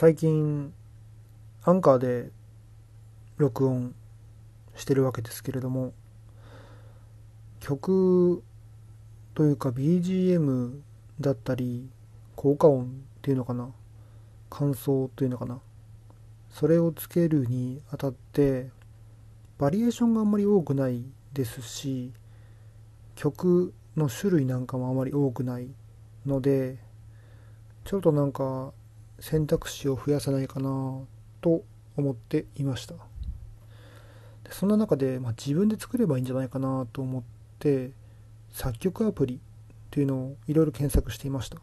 最近アンカーで録音してるわけですけれども曲というか BGM だったり効果音っていうのかな感想というのかなそれをつけるにあたってバリエーションがあんまり多くないですし曲の種類なんかもあまり多くないのでちょっとなんか選択肢を増やさないかなと思っていました。そんな中で、まあ、自分で作ればいいんじゃないかなと思って作曲アプリっていうのをいろいろ検索していました。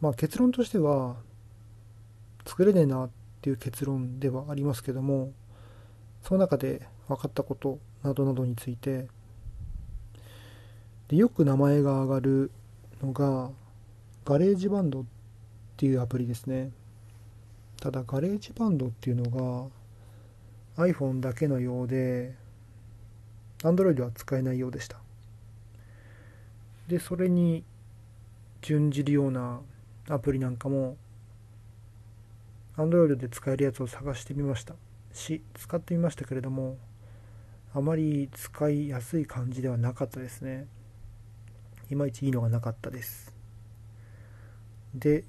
まあ結論としては作れねえなっていう結論ではありますけどもその中で分かったことなどなどについてでよく名前が挙がるのが GarageBand っっていうアプリですね。ただ GarageBand っていうのが iPhone だけのようで Android は使えないようでした。でそれに準じるようなアプリなんかも Android で使えるやつを探してみました。し使ってみましたけれどもあまり使いやすい感じではなかったですね。いまいちいいのがなかったです。で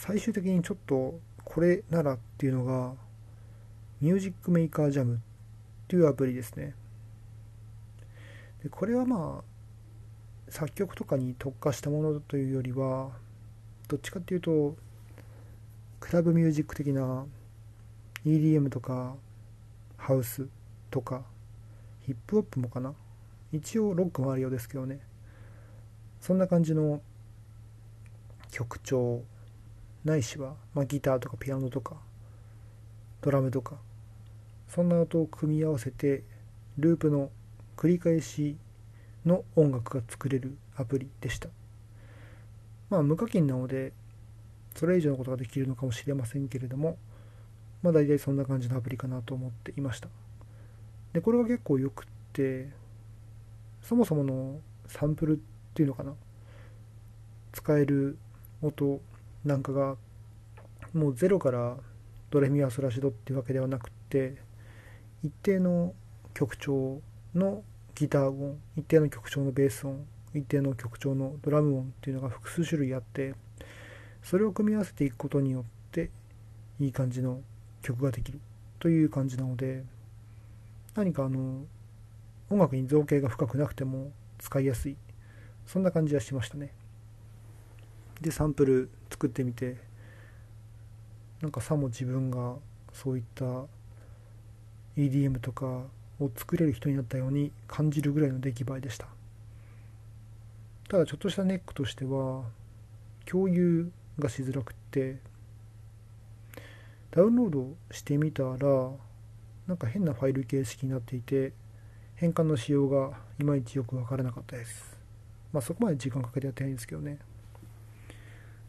最終的にちょっとこれならっていうのがミュージックメーカージャムっていうアプリですね。でこれはまあ作曲とかに特化したものというよりはどっちかっていうとクラブミュージック的な EDM とかハウスとかヒップホップもかな。一応ロックもあるようですけどね。そんな感じの曲調。ないしは、まあ、ギターとかピアノとかドラムとかそんな音を組み合わせてループの繰り返しの音楽が作れるアプリでした。まあ無課金なのでそれ以上のことができるのかもしれませんけれどもまあ大体そんな感じのアプリかなと思っていました。でこれは結構よくってそもそものサンプルっていうのかな使える音なんかがもうゼロからドレミアソラシドっていうわけではなくって一定の曲調のギター音一定の曲調のベース音一定の曲調のドラム音っていうのが複数種類あってそれを組み合わせていくことによっていい感じの曲ができる。という感じなので何かあの音楽に造形が深くなくても使いやすい。そんな感じはしましたね。でサンプル作ってみてなんかさも自分がそういった EDM とかを作れる人になったように感じるぐらいの出来栄えでした。ただちょっとしたネックとしては共有がしづらくってダウンロードしてみたらなんか変なファイル形式になっていて変換の仕様がいまいちよくわからなかったです。まあそこまで時間かけてやってないんですけどね、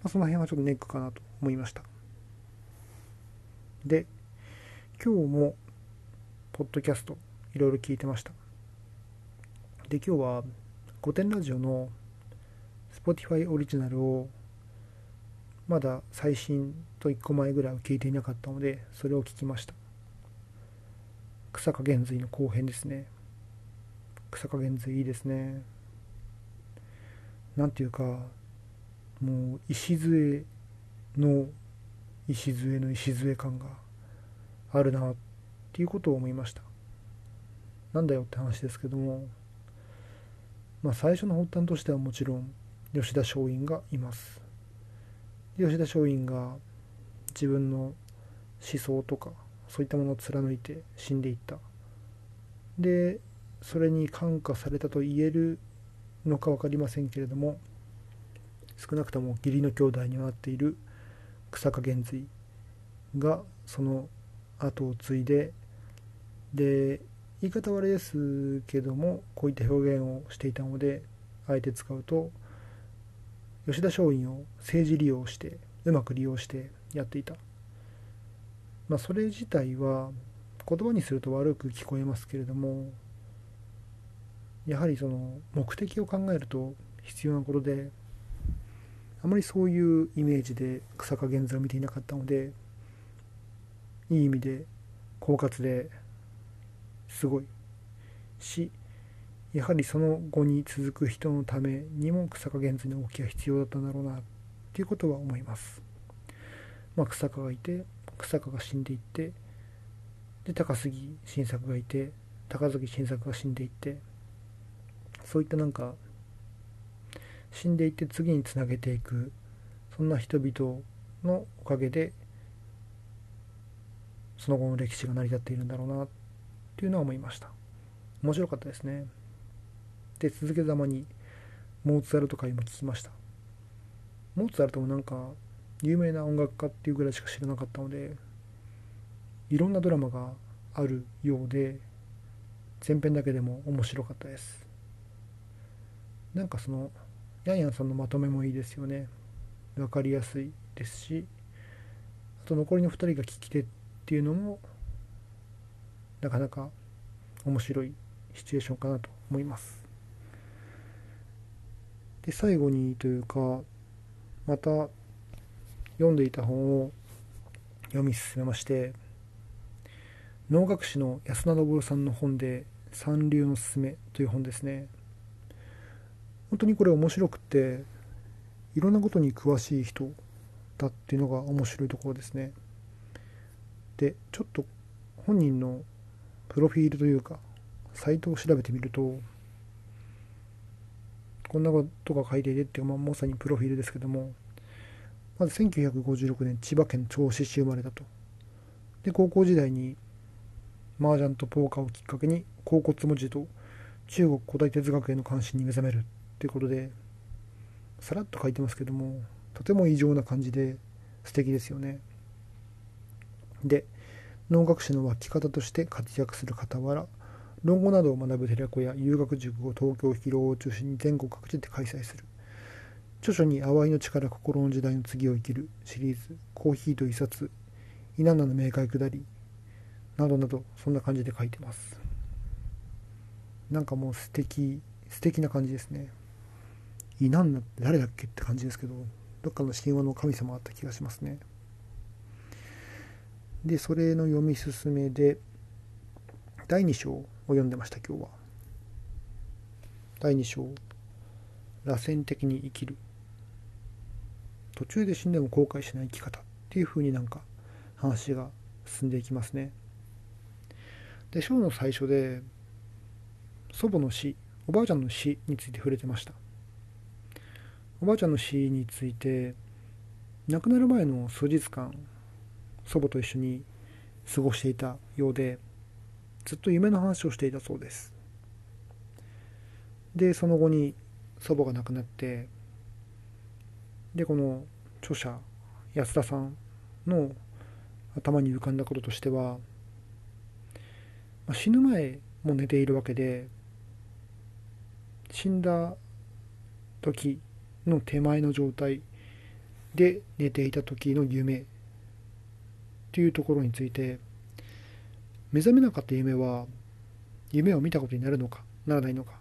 まあ、その辺はちょっとネックかなと思いました。で今日もポッドキャストいろいろ聞いてました。で今日は御殿ラジオの Spotify オリジナルをまだ最新と1個前ぐらいは聞いていなかったのでそれを聞きました。草加減髄の後編ですね。草加減髄いいですね。なんていうかもう礎の礎の礎感があるなっていうことを思いました。なんだよって話ですけども。まあ最初の発端としてはもちろん吉田松陰がいます。吉田松陰が自分の思想とかそういったものを貫いて死んでいった。でそれに感化されたと言えるのか分かりませんけれども少なくとも義理の兄弟にはなっている草加源髄がその後を継いでで言い方悪いですけどもこういった表現をしていたのであえて使うと吉田松陰を政治利用してうまく利用してやっていた。まあそれ自体は言葉にすると悪く聞こえますけれどもやはりその目的を考えると必要なことであまりそういうイメージで草加源氏を見ていなかったのでいい意味で狡猾ですごいしやはりその後に続く人のためにも草加源氏の動きが必要だったんだろうなっていうことは思います。まあ、草加がいて草加が死んでいってで高杉晋作がいて高杉晋作が死んでいってそういったなんか死んでいって次につなげていくそんな人々のおかげでその後の歴史が成り立っているんだろうなっていうのは思いました。面白かったですね。で続けざまにモーツァルト会も聞きました。モーツァルトもなんか有名な音楽家っていうぐらいしか知らなかったのでいろんなドラマがあるようで前編だけでも面白かったです。なんかそのヤンヤンさんのまとめもいいですよね。分かりやすいですしあと残りの2人が聞き手っていうのもなかなか面白いシチュエーションかなと思います。で最後にというかまた読んでいた本を読み進めまして能楽師の安田昇さんの本で「三流のすすめ」という本ですね。本当にこれ面白くていろんなことに詳しい人だっていうのが面白いところですね。でちょっと本人のプロフィールというかサイトを調べてみるとこんなことが書いていてっていう、まあ、まさにプロフィールですけどもまず1956年千葉県銚子市生まれたと。で高校時代に麻雀とポーカーをきっかけに甲骨文字と中国古代哲学への関心に目覚める。ということでさらっと書いてますけどもとても異常な感じで素敵ですよね。で能楽師の湧き方として活躍する傍ら論語などを学ぶ寺子や遊学塾を東京広尾を中心に全国各地で開催する。著書に「淡いの力心の時代の次を生きる」シリーズ「コーヒーと一冊」「稲名の冥界下り」などなどそんな感じで書いてます。なんかもう素敵素敵な感じですね。イナンナって誰だっけって感じですけどどっかの神話の神様あった気がしますね。でそれの読み進めで第2章を読んでました今日は。第2章螺旋的に生きる。途中で死んでも後悔しない生き方っていう風になんか話が進んでいきますね。で章の最初で祖母の死おばあちゃんの死について触れてました。おばあちゃんの死について亡くなる前の数日間祖母と一緒に過ごしていたようでずっと夢の話をしていたそうです。でその後に祖母が亡くなってでこの著者安田さんの頭に浮かんだこととしては、まあ、死ぬ前も寝ているわけで死んだ時の手前の状態で寝ていた時の夢っていうところについて目覚めなかった夢は夢を見たことになるのかならないのか。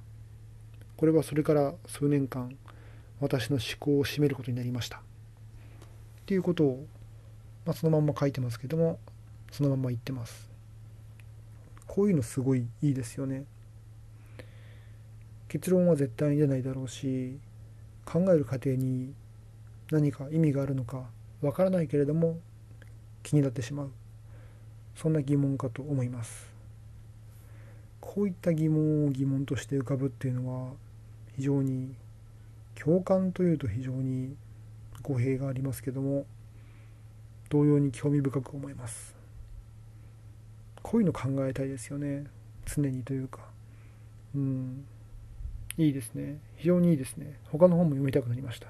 これはそれから数年間私の思考を占めることになりました。っていうことを、まあ、そのまんま書いてますけどもそのまま言ってます。こういうのすごいいいですよね。結論は絶対に出ないだろうし考える過程に何か意味があるのかわからないけれども気になってしまう。そんな疑問かと思います。こういった疑問を疑問として浮かぶっていうのは非常に共感というと非常に語弊がありますけども同様に興味深く思います。こういうの考えたいですよね。常にというか。うん。いいですね。非常にいいですね。他の本も読みたくなりました。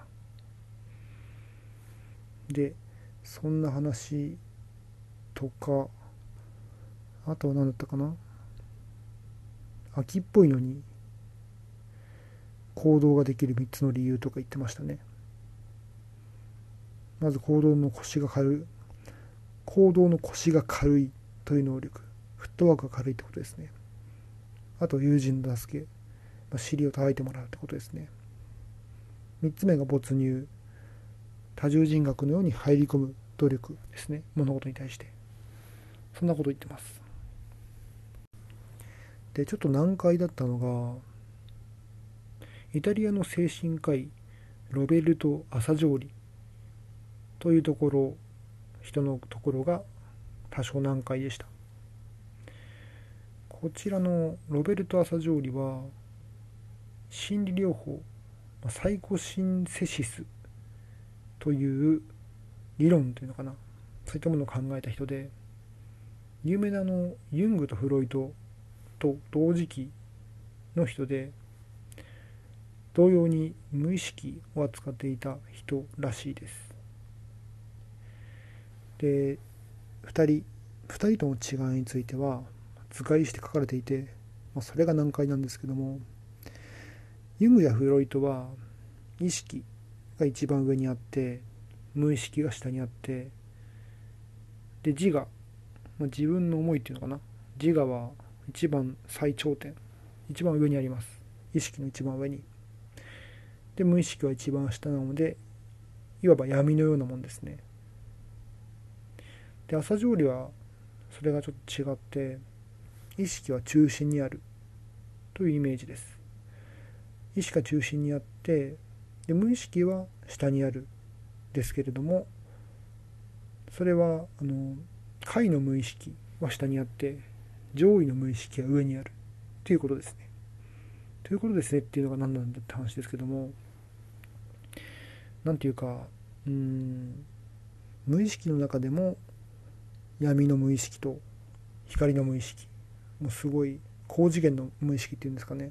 でそんな話とかあとは何だったかな。秋っぽいのに行動ができる3つの理由とか言ってましたね。まず行動の腰が軽い。行動の腰が軽いという能力。フットワークが軽いってことですね。あと友人の助け。ま、尻を叩いてもらうってことですね。3つ目が没入。多重人格のように入り込む努力ですね。物事に対して。そんなこと言ってます。でちょっと難解だったのがイタリアの精神科医ロベルト・アサジョーリというところ人のところが多少難解でした。こちらのロベルト・アサジョーリは心理療法サイコシンセシスという理論というのかな。そういったものを考えた人で有名なあのユングとフロイトと同時期の人で同様に無意識を扱っていた人らしいです。で2人2人との違いについては図解して書かれていて、まあ、それが難解なんですけどもユングやフロイトは意識が一番上にあって無意識が下にあってで自我、まあ、自分の思いっていうのかな。自我は一番最頂点。一番上にあります。意識の一番上に。で無意識は一番下なのでいわば闇のようなもんですね。で朝青龍はそれがちょっと違って意識は中心にあるというイメージです。意識が中心にあってで無意識は下にあるですけれどもそれはあの下位の無意識は下にあって上位の無意識は上にあるということですね。ということですねっていうのが何なんだって話ですけども何ていうかうん無意識の中でも闇の無意識と光の無意識もうすごい高次元の無意識っていうんですかね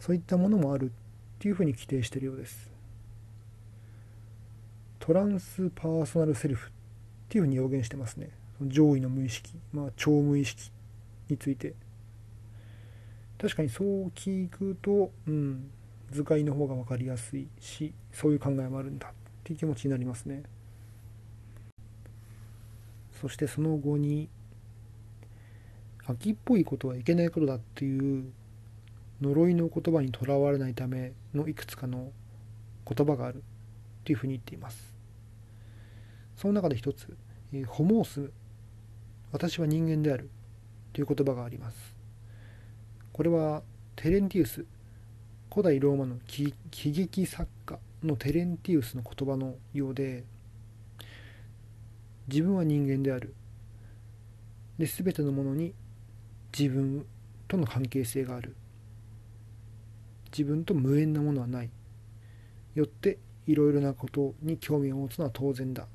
そういったものもあるっていうふうに規定しているようです。トランスパーソナルセルフっていうふうに表現してますね。上位の無意識まあ超無意識について。確かにそう聞くとうん図解の方が分かりやすいしそういう考えもあるんだっていう気持ちになりますね。そしてその後に秋っぽいことはいけないことだっていう呪いの言葉にとらわれないためのいくつかの言葉があるというふうに言っています。その中で一つ「ホモース私は人間である」という言葉があります。これはテレンティウス古代ローマの喜劇作家のテレンティウスの言葉のようで自分は人間である。で全てのものに自分との関係性がある。自分と無縁なものはない。よっていろいろなことに興味を持つのは当然だ。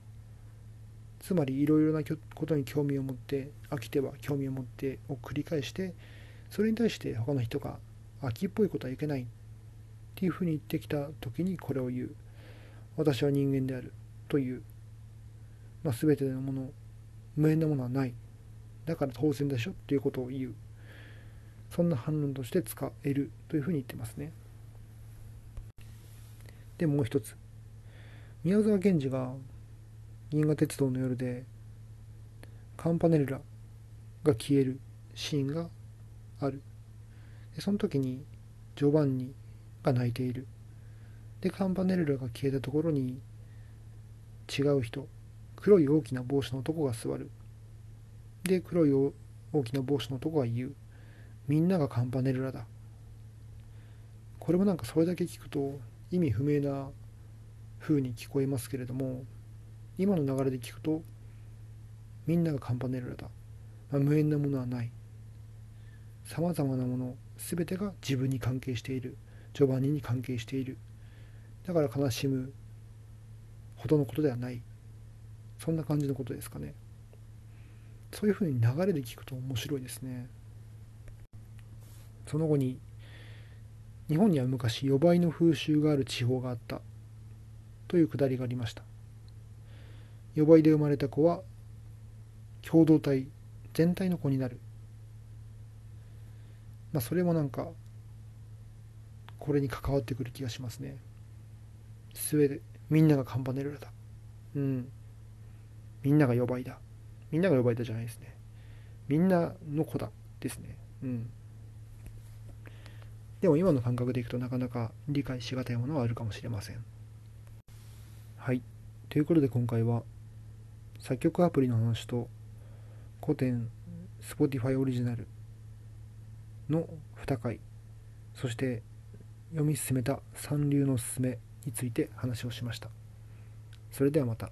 つまりいろいろなことに興味を持って飽きては興味を持ってを繰り返してそれに対して他の人が秋っぽいことはいけない。っていうふうに言ってきた時にこれを言う。私は人間であるという、まあ、全てのもの無縁なものはない。だから当然でしょっていうことを言う。そんな反論として使えるというふうに言ってますね。でもう一つ。宮沢賢治が銀河鉄道の夜でカンパネルラが消えるシーンがある。でその時にジョバンニが泣いている。でカンパネルラが消えたところに違う人黒い大きな帽子の男が座る。で黒い大きな帽子の男が言う。みんながカンパネルラだ。これもなんかそれだけ聞くと意味不明な風に聞こえますけれども今の流れで聞くとみんながカンパネルラだ、まあ、無縁なものはない。さまざまなもの全てが自分に関係している。ジョバンニに関係している。だから悲しむほどのことではない。そんな感じのことですかね。そういうふうに流れで聞くと面白いですね。その後に日本には昔予売の風習がある地方があったというくだりがありました。予売で生まれた子は共同体全体の子になる。まあそれもなんかこれに関わってくる気がしますね。すべてみんながカンパネルラだうん。みんなが予売だ。みんなが予売だじゃないですね。みんなの子だ。ですね。うん。でも今の感覚でいくとなかなか理解しがたいものはあるかもしれません。はい。ということで今回は作曲アプリの話と古典 Spotify オリジナルの2回そして読み進めた三流のすすめについて話をしましたそれではまた。